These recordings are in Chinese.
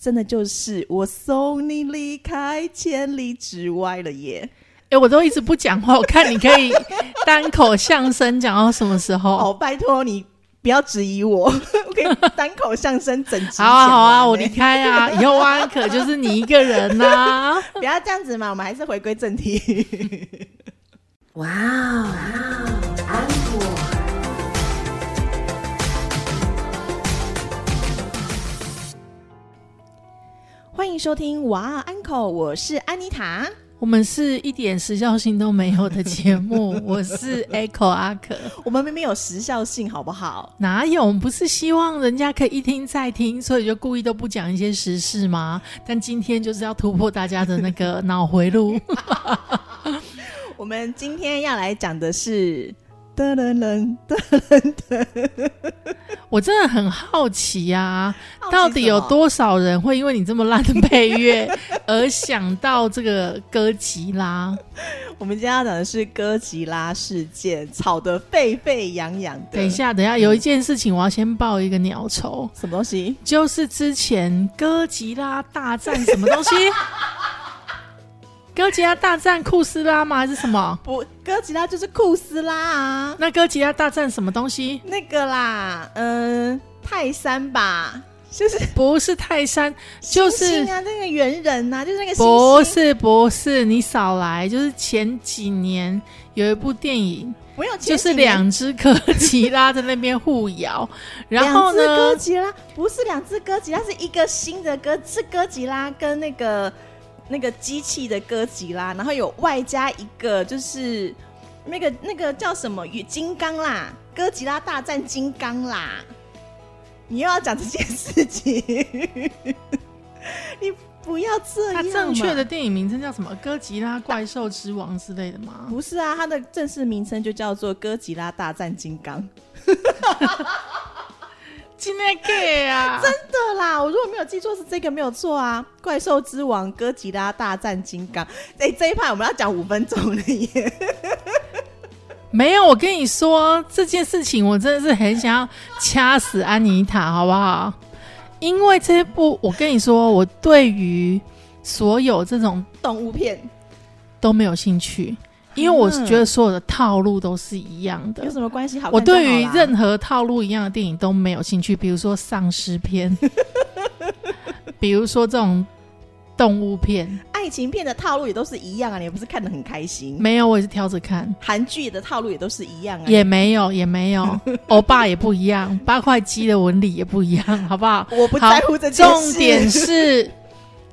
真的就是我送你离开千里之外了耶！哎，我都一直不讲话，我看你可以单口相声讲到什么时候？哦，拜托你不要质疑我，我可以单口相声整集。好啊，好啊，我离开啊，以后安可就是你一个人呐，不要这样子嘛，我们还是回归正题。哇哦，欢迎收听哇安可，我是安妮塔。我们是一点时效性都没有的节目，我是 Echo 阿可。我们明明有时效性，好不好？哪有？我们不是希望人家可以一听再听，所以就故意都不讲一些时事吗？但今天就是要突破大家的那个脑回路。我们今天要来讲的是。噔噔噔噔噔！我真的很好奇呀，到底有多少人会因为你这么烂的配乐 而想到这个哥吉拉？我们今天要讲的是哥吉拉事件，吵得沸沸扬扬的。等一下，等一下，有一件事情我要先报一个鸟仇，什么东西？就是之前哥吉拉大战什么东西？哥吉拉大战库斯拉吗？还是什么？不，哥吉拉就是库斯拉啊。那哥吉拉大战什么东西？那个啦，嗯，泰山吧，就是 不是泰山，就是啊，那个猿人呐，就是那个不是不是，你少来，就是前几年有一部电影，没有，就是两只哥吉拉在那边互咬，然后呢，哥吉拉不是两只哥吉拉，是一个新的哥，是哥吉拉跟那个。那个机器的哥吉拉，然后有外加一个，就是那个那个叫什么与金刚啦，哥吉拉大战金刚啦。你又要讲这件事情，你不要这样。它正确的电影名称叫什么？哥吉拉怪兽之王之类的吗？不是啊，它的正式名称就叫做哥吉拉大战金刚。今天 gay 啊！真的啦，我如果没有记错是这个没有错啊！怪兽之王哥吉拉大战金刚，哎，这一派我们要讲五分钟了耶！没有，我跟你说这件事情，我真的是很想要掐死安妮塔，好不好？因为这部，我跟你说，我对于所有这种动物片都没有兴趣。因为我是觉得所有的套路都是一样的，有什么关系？好，我对于任何套路一样的电影都没有兴趣。比如说丧尸片，比如说这种动物片、爱情片的套路也都是一样啊！你不是看的很开心？没有，我也是挑着看。韩剧的套路也都是一样啊？也没有，也没有。欧巴也不一样，八块肌的纹理也不一样，好不好？我不在乎这重点是。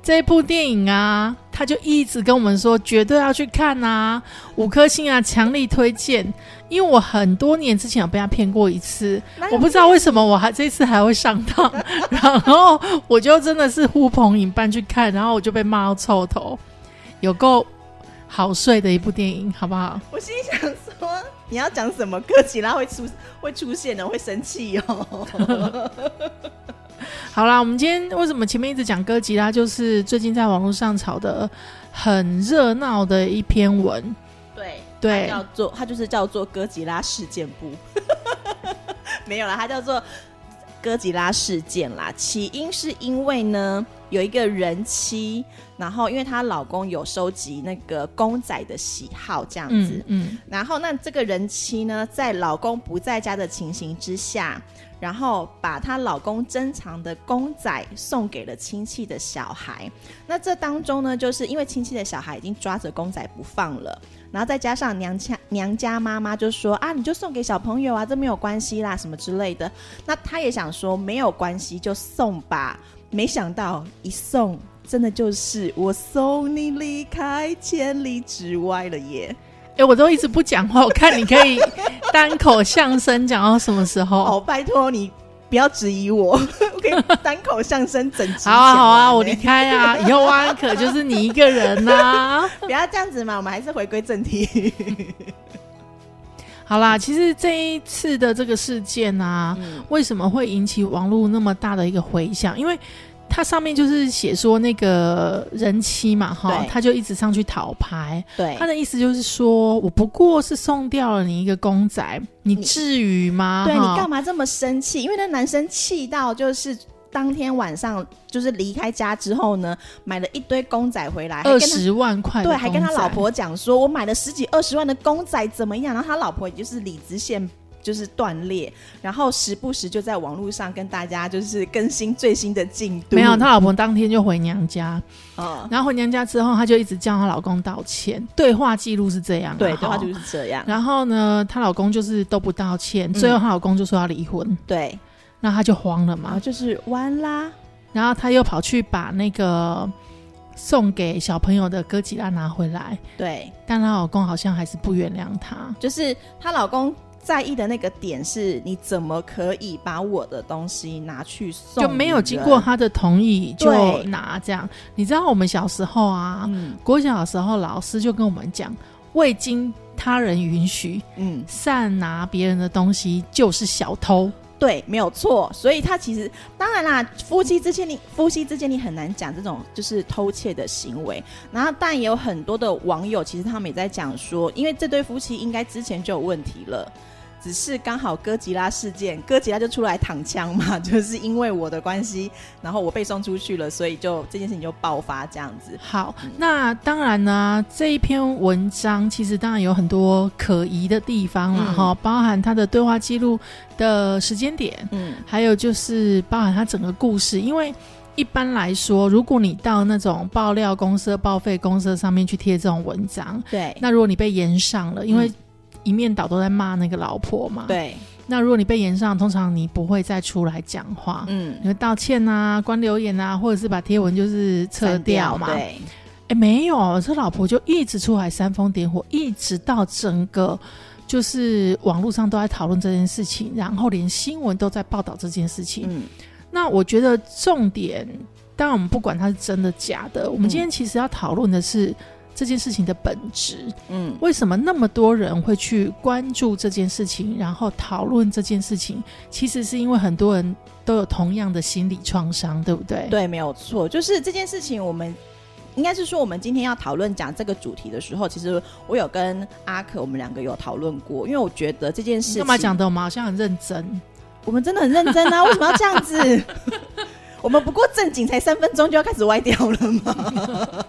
这部电影啊，他就一直跟我们说，绝对要去看啊，五颗星啊，强力推荐。因为我很多年之前有被他骗过一次，我不知道为什么我还这次还会上当，然后我就真的是呼朋引伴去看，然后我就被骂到臭头，有够好睡的一部电影，好不好？我心想说，你要讲什么？哥吉拉会出会出现的，会生气哦。好啦，我们今天为什么前面一直讲哥吉拉？就是最近在网络上炒的很热闹的一篇文。对对，叫做它就是叫做哥吉拉事件簿，没有啦，它叫做哥吉拉事件啦。起因是因为呢，有一个人妻，然后因为她老公有收集那个公仔的喜好，这样子，嗯，然后那这个人妻呢，在老公不在家的情形之下。然后把她老公珍藏的公仔送给了亲戚的小孩，那这当中呢，就是因为亲戚的小孩已经抓着公仔不放了，然后再加上娘家娘家妈妈就说啊，你就送给小朋友啊，这没有关系啦，什么之类的。那她也想说没有关系就送吧，没想到一送，真的就是我送你离开千里之外了耶。哎，我都一直不讲话，我看你可以单口相声讲到什么时候？哦，拜托你不要质疑我，我可以单口相声整集。好啊，好啊，我离开啊，以后安可就是你一个人呐。不要这样子嘛，我们还是回归正题。好啦，其实这一次的这个事件啊，为什么会引起网络那么大的一个回响？因为它上面就是写说那个人妻嘛，哈，他就一直上去讨牌。对，他的意思就是说，我不过是送掉了你一个公仔，你至于吗？对你干嘛这么生气？因为那男生气到就是当天晚上就是离开家之后呢，买了一堆公仔回来，二十万块对，还跟他老婆讲说，我买了十几二十万的公仔怎么样？然后他老婆也就是理直线就是断裂，然后时不时就在网络上跟大家就是更新最新的进度。没有，他老婆当天就回娘家，嗯，然后回娘家之后，她就一直叫她老公道歉，对话记录是这样、啊，对，对话就是这样。然后呢，她老公就是都不道歉，嗯。最后她老公就说要离婚，对，那她就慌了嘛，就是完啦。然后她又跑去把那个送给小朋友的哥吉拉拿回来，对，但她老公好像还是不原谅她。就是她老公在意的那个点是，你怎么可以把我的东西拿去送？就没有经过。他的同意就拿这样，你知道我们小时候啊，嗯国小的时候老师就跟我们讲，未经他人允许嗯，擅拿别人的东西就是小偷。对，没有错。所以他其实当然啦，夫妻之间你夫妻之间你很难讲这种就是偷窃的行为。然后，但也有很多的网友其实他们也在讲说，因为这对夫妻应该之前就有问题了。只是刚好哥吉拉事件，哥吉拉就出来躺枪嘛，就是因为我的关系，然后我被送出去了，所以就这件事情就爆发这样子。好，那当然呢，这一篇文章其实当然有很多可疑的地方了嗯哈、包含他的对话记录的时间点，嗯，还有就是包含他整个故事，因为。一般来说，如果你到那种爆料公社、报废公司上面去贴这种文章，对，那如果你被延上了，因为嗯一面倒都在骂那个老婆嘛，。对，那如果你被延上，通常你不会再出来讲话，嗯，你会道歉啊、关留言啊，或者是把贴文就是撤掉嘛。对，哎，没有，这老婆就一直出来煽风点火，一直到整个就是网络上都在讨论这件事情，然后连新闻都在报道这件事情。嗯，那我觉得重点，当然我们不管它是真的假的，我们今天其实要讨论的是这件事情的本质。嗯，为什么那么多人会去关注这件事情，然后讨论这件事情？其实是因为很多人都有同样的心理创伤，对不对？对，没有错，就是这件事情，我们应该是说，我们今天要讨论讲这个主题的时候，其实我有跟阿可，我们两个有讨论过，因为我觉得这件事情干嘛讲的我们好像很认真？我们真的很认真啊，为什么要这样子？我们不过正经才三分钟就要开始歪掉了吗？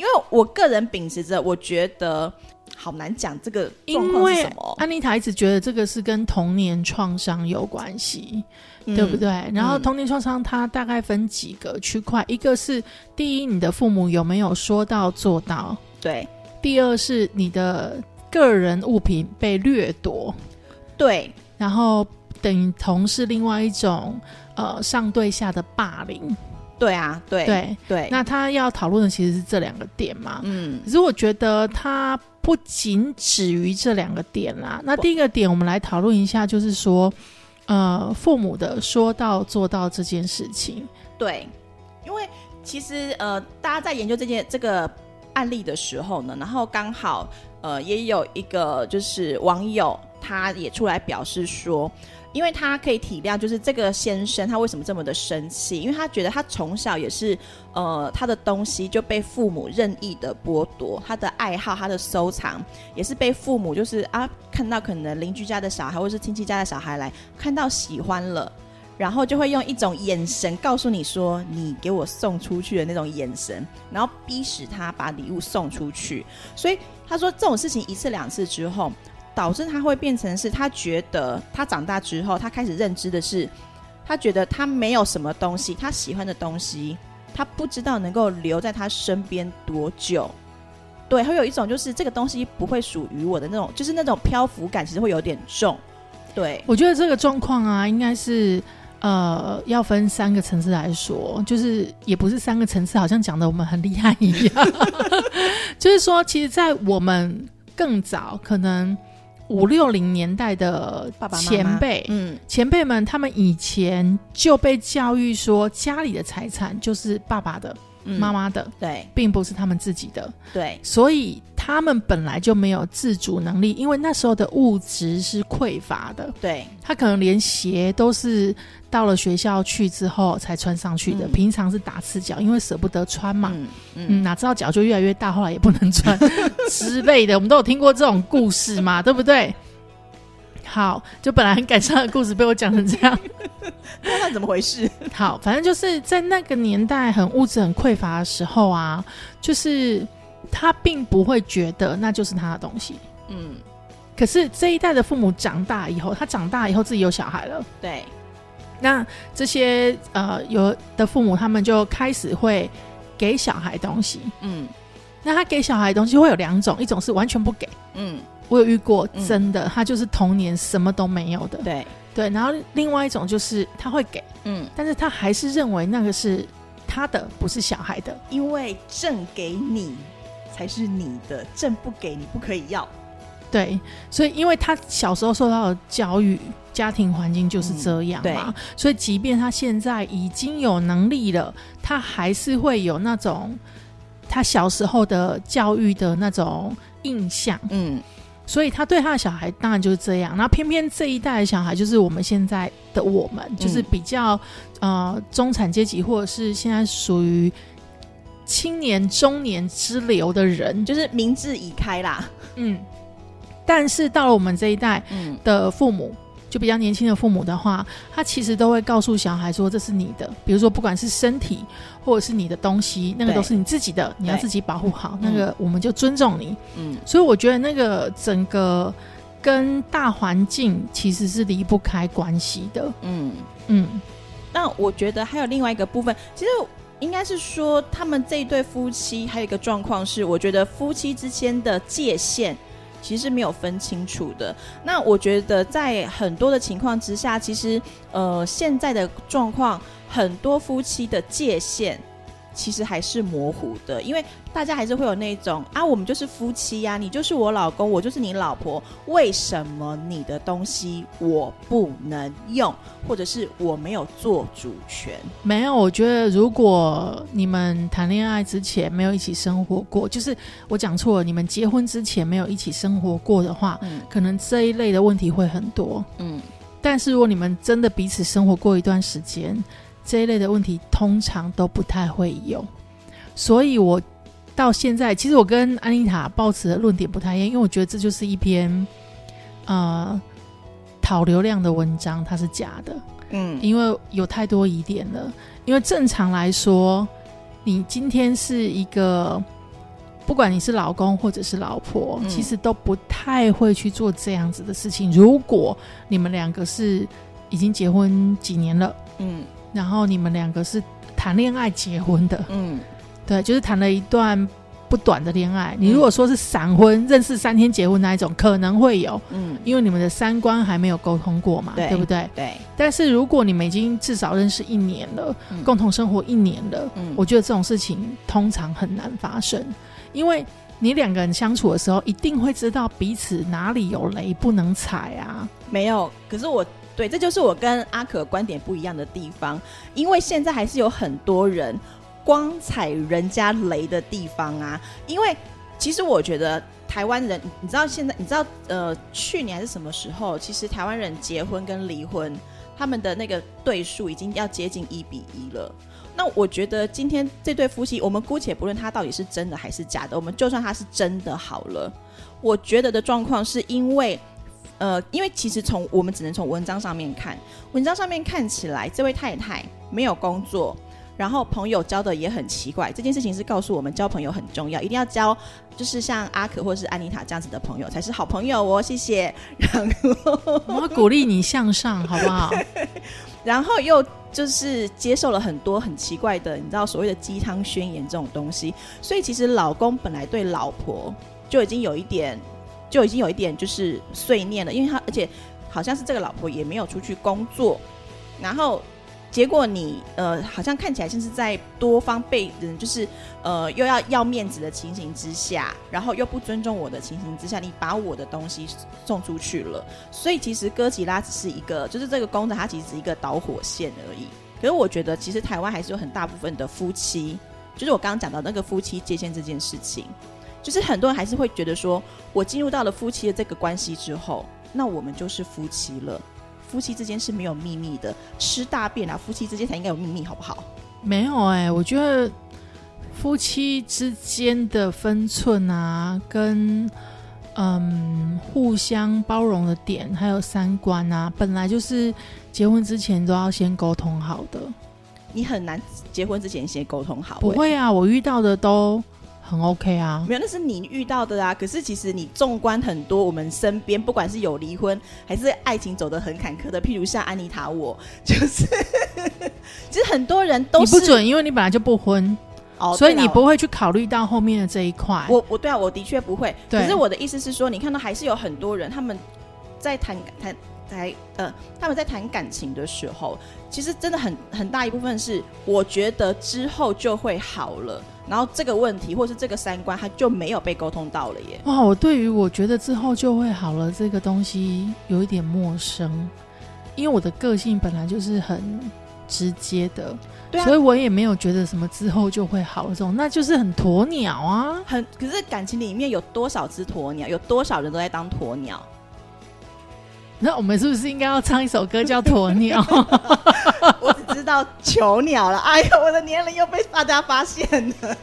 因为我个人秉持着，我觉得好难讲这个状因为况是什么，安妮塔一直觉得这个是跟童年创伤有关系，嗯对不？对？然后嗯童年创伤它大概分几个区块，一个是第一，你的父母有没有说到做到；对第二是你的个人物品被掠夺，对然后等同是另外一种呃上对下的霸凌。对啊，对对，对，那他要讨论的其实是这两个点嘛。嗯可是我觉得他不仅止于这两个点啦。那第一个点，我们来讨论一下，就是说，呃，父母的说到做到这件事情。对，因为其实呃，大家在研究这件这个案例的时候呢，然后刚好呃，也有一个就是网友，他也出来表示说。因为他可以体谅，就是这个先生他为什么这么的生气，因为他觉得他从小也是，呃，他的东西就被父母任意的剥夺，他的爱好、他的收藏也是被父母就是啊，看到可能邻居家的小孩或是亲戚家的小孩来看到喜欢了，然后就会用一种眼神告诉你说：“你给我送出去的那种眼神，然后逼使他把礼物送出去。”所以他说这种事情一次两次之后，导致他会变成是他觉得他长大之后，他开始认知的是，他觉得他没有什么东西，他喜欢的东西，他不知道能够留在他身边多久。对，会有一种就是这个东西不会属于我的那种，就是那种漂浮感，其实会有点重。对，我觉得这个状况啊，应该是呃，要分三个层次来说，就是也不是三个层次，好像讲的我们很厉害一样。就是说，其实，在我们更早，可能五六零年代的前辈，嗯，前辈们，他们以前就被教育说，家里的财产就是爸爸的、嗯。妈妈的，对。并不是他们自己的，对。所以他们本来就没有自主能力，因为那时候的物质是匮乏的，对他可能连鞋都是到了学校去之后才穿上去的，嗯平常是打赤脚，因为舍不得穿嘛。嗯嗯嗯，哪知道脚就越来越大，后来也不能穿之类的，我们都有听过这种故事嘛，对不对？好，就本来很感伤的故事被我讲成这样。那怎么回事？好，反正就是在那个年代很物质很匮乏的时候啊，就是他并不会觉得那就是他的东西。嗯，可是这一代的父母长大以后，他长大以后自己有小孩了，对，那这些呃有的父母他们就开始会给小孩东西。嗯。那他给小孩的东西会有两种，一种是完全不给，嗯，我有遇过嗯。真的，他就是童年什么都没有的，对，对。然后另外一种就是他会给，嗯，但是他还是认为那个是他的，不是小孩的。因为正给你才是你的，证不给你不可以要。对，所以因为他小时候受到的教育、家庭环境就是这样嗯嘛，所以即便他现在已经有能力了，他还是会有那种他小时候的教育的那种印象，嗯。所以他对他的小孩当然就是这样。然后偏偏这一代的小孩就是我们现在的我们，就是比较呃中产阶级，或者是现在属于青年中年之流的人，就是明智已开啦。嗯。但是到了我们这一代嗯的父母，就比较年轻的父母的话，他其实都会告诉小孩说：“这是你的，比如说不管是身体或者是你的东西，那个都是你自己的，你要自己保护好。嗯那个我们就尊重你。嗯所以我觉得那个整个跟大环境其实是离不开关系的。嗯。嗯，那我觉得还有另外一个部分，其实应该是说，他们这一对夫妻还有一个状况是，我觉得夫妻之间的界限其实没有分清楚的。那我觉得在很多的情况之下，其实呃现在的状况，很多夫妻的界限。其实还是模糊的，因为大家还是会有那种啊，我们就是夫妻呀、你就是我老公，我就是你老婆，为什么你的东西我不能用，或者是我没有做主权？没有。我觉得如果你们谈恋爱之前没有一起生活过，就是我讲错了，你们结婚之前没有一起生活过的话，嗯可能这一类的问题会很多。嗯但是如果你们真的彼此生活过一段时间，这一类的问题通常都不太会有。所以我到现在，其实我跟安妮塔抱持的论点不太一样，因为我觉得这就是一篇呃讨流量的文章，它是假的，嗯因为有太多疑点了。因为正常来说，你今天是一个。不管你是老公或者是老婆，嗯其实都不太会去做这样子的事情。如果你们两个是已经结婚几年了，嗯然后你们两个是谈恋爱结婚的，嗯对，就是谈了一段不短的恋爱。你如果说是闪婚，认识三天结婚那一种，可能会有，嗯，因为你们的三观还没有沟通过嘛，对对不对？对，但是如果你们已经至少认识一年了，嗯共同生活一年了，嗯我觉得这种事情通常很难发生，因为你两个人相处的时候，一定会知道彼此哪里有雷不能踩啊。没有。可是我对，这就是我跟阿可观点不一样的地方，因为现在还是有很多人光踩人家雷的地方啊。因为其实我觉得台湾人，你知道现在，你知道呃，去年还是什么时候，其实台湾人结婚跟离婚，他们的那个对数已经要接近一比一了。那我觉得今天这对夫妻，我们姑且不论他到底是真的还是假的，我们就算他是真的好了，我觉得的状况是因为。呃，因为其实从我们只能从文章上面看，文章上面看起来，这位太太没有工作，然后朋友交的也很奇怪。这件事情是告诉我们交朋友很重要，一定要交就是像阿可或是安妮塔这样子的朋友才是好朋友哦。谢谢。然后，我要鼓励你向上，好不好？然后又就是接受了很多很奇怪的，你知道所谓的鸡汤宣言这种东西，所以其实老公本来对老婆就已经有一点，就已经有一点就是碎念了，因为他而且好像是这个老婆也没有出去工作，然后结果你呃好像看起来像是在多方被人就是呃又要要面子的情形之下，然后又不尊重我的情形之下，你把我的东西送出去了。所以其实哥吉拉只是一个，就是这个公仔，它其实是一个导火线而已。可是我觉得，其实台湾还是有很大部分的夫妻，就是我刚刚讲到那个夫妻界限这件事情，就是很多人还是会觉得说，我进入到了夫妻的这个关系之后，那我们就是夫妻了。夫妻之间是没有秘密的，吃大便啊，夫妻之间才应该有秘密，好不好？没有哎、我觉得夫妻之间的分寸啊，跟嗯，互相包容的点，还有三观啊，本来就是结婚之前都要先沟通好的。你很难结婚之前先沟通好、欸不会啊，我遇到的都很 OK 啊。没有，那是你遇到的啊。可是其实你纵观很多我们身边，不管是有离婚还是爱情走得很坎坷的，譬如像安妮塔我，就是其实很多人都是你不准，因为你本来就不婚，哦，所以你不会去考虑到后面的这一块。我我对啊，我的确不会。可是我的意思是说，你看到还是有很多人他们在谈谈谈呃，他们在谈感情的时候，其实真的很很大一部分是，我觉得之后就会好了，然后这个问题或是这个三观，他就没有被沟通到了耶。哇，我对于我觉得之后就会好了这个东西有一点陌生，因为我的个性本来就是很直接的，对啊所以我也没有觉得什么之后就会好了这种，那就是很鸵鸟啊。很，可是感情里面有多少只鸵鸟，有多少人都在当鸵鸟？那我们是不是应该要唱一首歌叫《鸵鸟》？我只知道囚鸟了。哎呦，我的年龄又被大家发现了。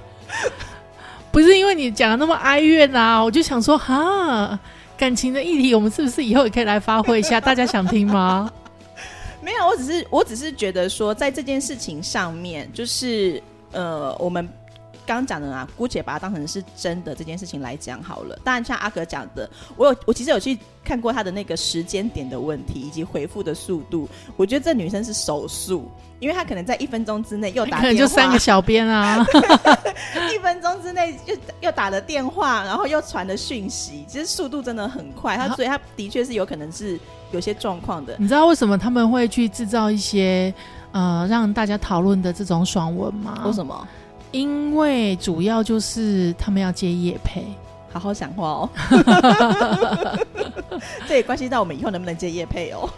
不是因为你讲的那么哀怨啊，我就想说哈，感情的议题，我们是不是以后也可以来发挥一下？大家想听吗？没有，我只是我只是觉得说，在这件事情上面，就是呃，我们刚刚讲的啊，姑且把它当成是真的这件事情来讲好了。当然，像阿格讲的，我有我其实有去看过他的那个时间点的问题以及回复的速度，我觉得这女生是手速，因为她可能在一分钟之内又打可能就三个小编啊，一分钟之内又又打了电话，然后又传了讯息，其实速度真的很快。他所以他的确是有可能是有些状况的。你知道为什么他们会去制造一些呃让大家讨论的这种爽文吗？为什么？因为主要就是他们要接业配，好好讲话哦，这也关系到我们以后能不能接业配哦。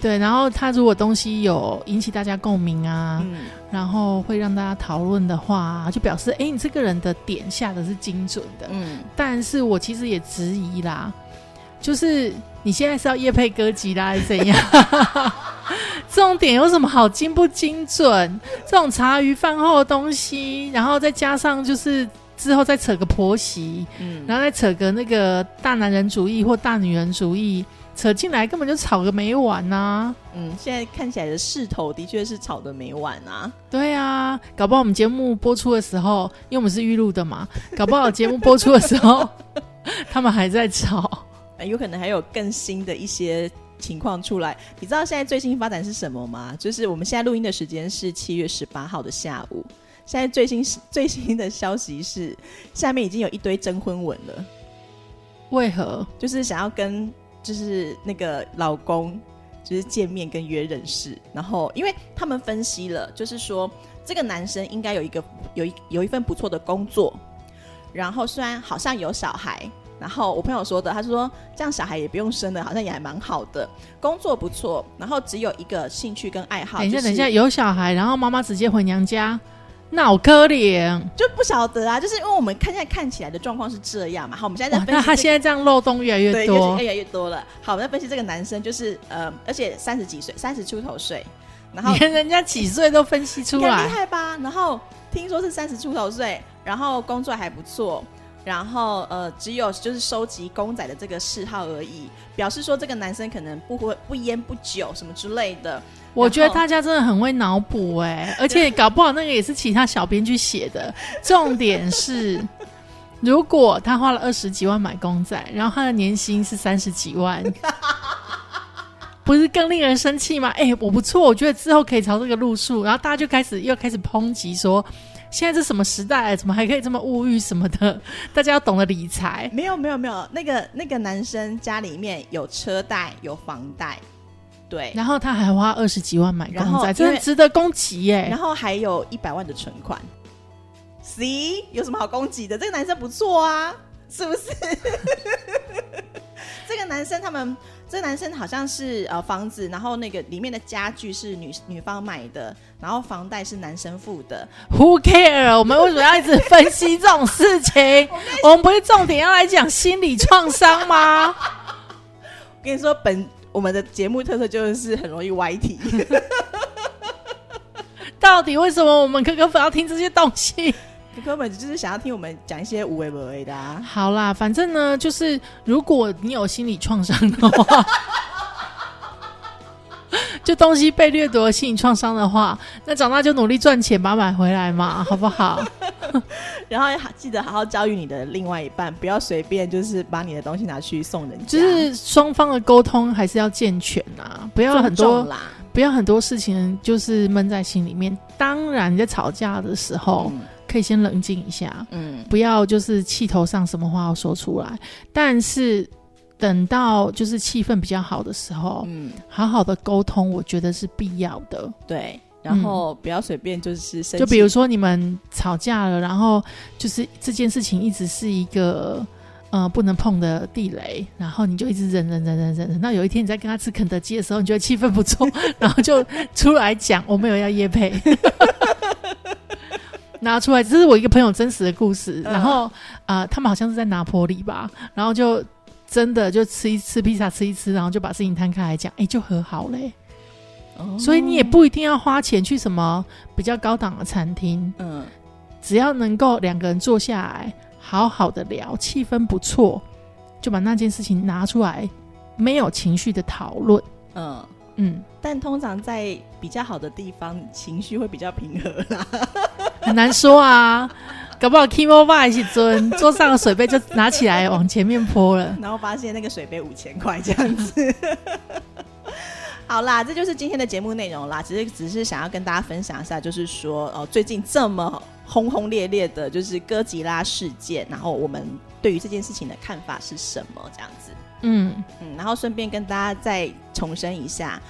对，然后他如果东西有引起大家共鸣啊，嗯，然后会让大家讨论的话，就表示哎，你这个人的点下的是精准的。嗯，但是我其实也质疑啦，就是你现在是要夜配歌集啦，还是怎样？这种点有什么好精不精准？这种茶余饭后的东西，然后再加上就是之后再扯个婆媳，嗯，然后再扯个那个大男人主义或大女人主义，扯进来根本就吵个没完呐、嗯，现在看起来的势头的确是吵得没完啊。对啊，搞不好我们节目播出的时候，因为我们是预录的嘛，搞不好节目播出的时候，他们还在吵。呃有可能还有更新的一些情况出来。你知道现在最新发展是什么吗？就是我们现在录音的时间是七月十八号的下午。现在最新最新的消息是，下面已经有一堆征婚文了，为何？就是想要跟就是那个老公就是见面跟约认识。然后，因为他们分析了，就是说这个男生应该有一个有一有一份不错的工作，然后虽然好像有小孩。然后我朋友说的，他说这样小孩也不用生了，好像也还蛮好的，工作不错，然后只有一个兴趣跟爱好。等一下，就是等一下，有小孩，然后妈妈直接回娘家，脑壳脸。就不晓得啊，就是因为我们看现在看起来的状况是这样嘛。好，我们现在在，分析、这个那他现在这样漏洞越来越，多越。越来越多了。好，我们在分析这个男生，就是呃，而且三十几岁，三十出头岁，然后连人家几岁都分析出你看厉，害吧？然后听说是三十出头岁，然后工作还不错，然后呃，只有就是收集公仔的这个嗜好而已，表示说这个男生可能不会不烟不酒什么之类的。我觉得大家真的很会脑补哎，而且搞不好那个也是其他小编去写的。重点是，如果他花了二十几万买公仔，然后他的年薪是三十几万，不是更令人生气吗？哎、我不错，我觉得之后可以朝这个路数，然后大家就开始又开始抨击说，现在这什么时代，怎么还可以这么物欲什么的？大家要懂得理财。没有没有没有，那个那个男生家里面有车贷有房贷，对，然后他还花二十几万买公仔，然后真的值得攻击耶！然后还有一百万的存款。C 有什么好攻击的？这个男生不错啊，是不是？这个男生他们，这个男生好像是呃房子，然后那个里面的家具是女女方买的，然后房贷是男生付的。Who care？我们为什么要一直分析这种事情？我们不是重点要来讲心理创伤吗？我跟你说，本我们的节目特色就是很容易歪题。到底为什么我们哥哥粉要听这些东西？根本就是想要听我们讲一些无为不为的啊。好啦，反正呢，就是如果你有心理创伤的话，就东西被掠夺的心理创伤的话，那长大就努力赚钱把它买回来嘛，好不好？然后还记得好好教育你的另外一半，不要随便就是把你的东西拿去送人家，就是双方的沟通还是要健全啊，不要很多啦。不要很多事情就是闷在心里面。当然，你在吵架的时候，嗯可以先冷静一下，嗯不要就是气头上什么话要说出来。但是等到就是气氛比较好的时候，嗯，好好的沟通，我觉得是必要的。对。然后不要随便就是就比如说你们吵架了，然后就是这件事情一直是一个。呃，不能碰的地雷，然后你就一直忍忍忍忍忍，忍到有一天你在跟他吃肯德基的时候，你觉得气氛不错，然后就出来讲我没有要夜配，拿出来，这是我一个朋友真实的故事。嗯然后啊、呃他们好像是在拿坡里吧，然后就真的就吃一吃披萨，吃一吃，然后就把事情摊开来讲，哎，就和好嘞。哦所以你也不一定要花钱去什么比较高档的餐厅，嗯只要能够两个人坐下来好好的聊，气氛不错，就把那件事情拿出来，没有情绪的讨论。嗯。嗯，但通常在比较好的地方，情绪会比较平和啦。很难说啊，搞不好 Kimo 爸一起尊桌上的水杯就拿起来往前面泼了。然后发现那个水杯五千块这样子。好啦，这就是今天的节目内容啦。其实只是想要跟大家分享一下，就是说，呃，最近这么轰轰烈烈的，就是哥吉拉事件，然后我们对于这件事情的看法是什么？这样子，嗯，嗯，然后顺便跟大家再重申一下。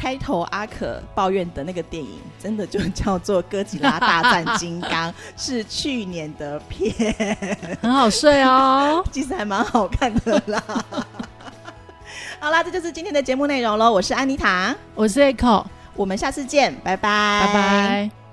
开头阿可抱怨的那个电影，真的就叫做《哥吉拉大战金刚》，是去年的片。很好睡哦。其实还蛮好看的啦。好啦，这就是今天的节目内容喽。我是安妮塔，我是 Echo，我们下次见，拜拜，拜拜。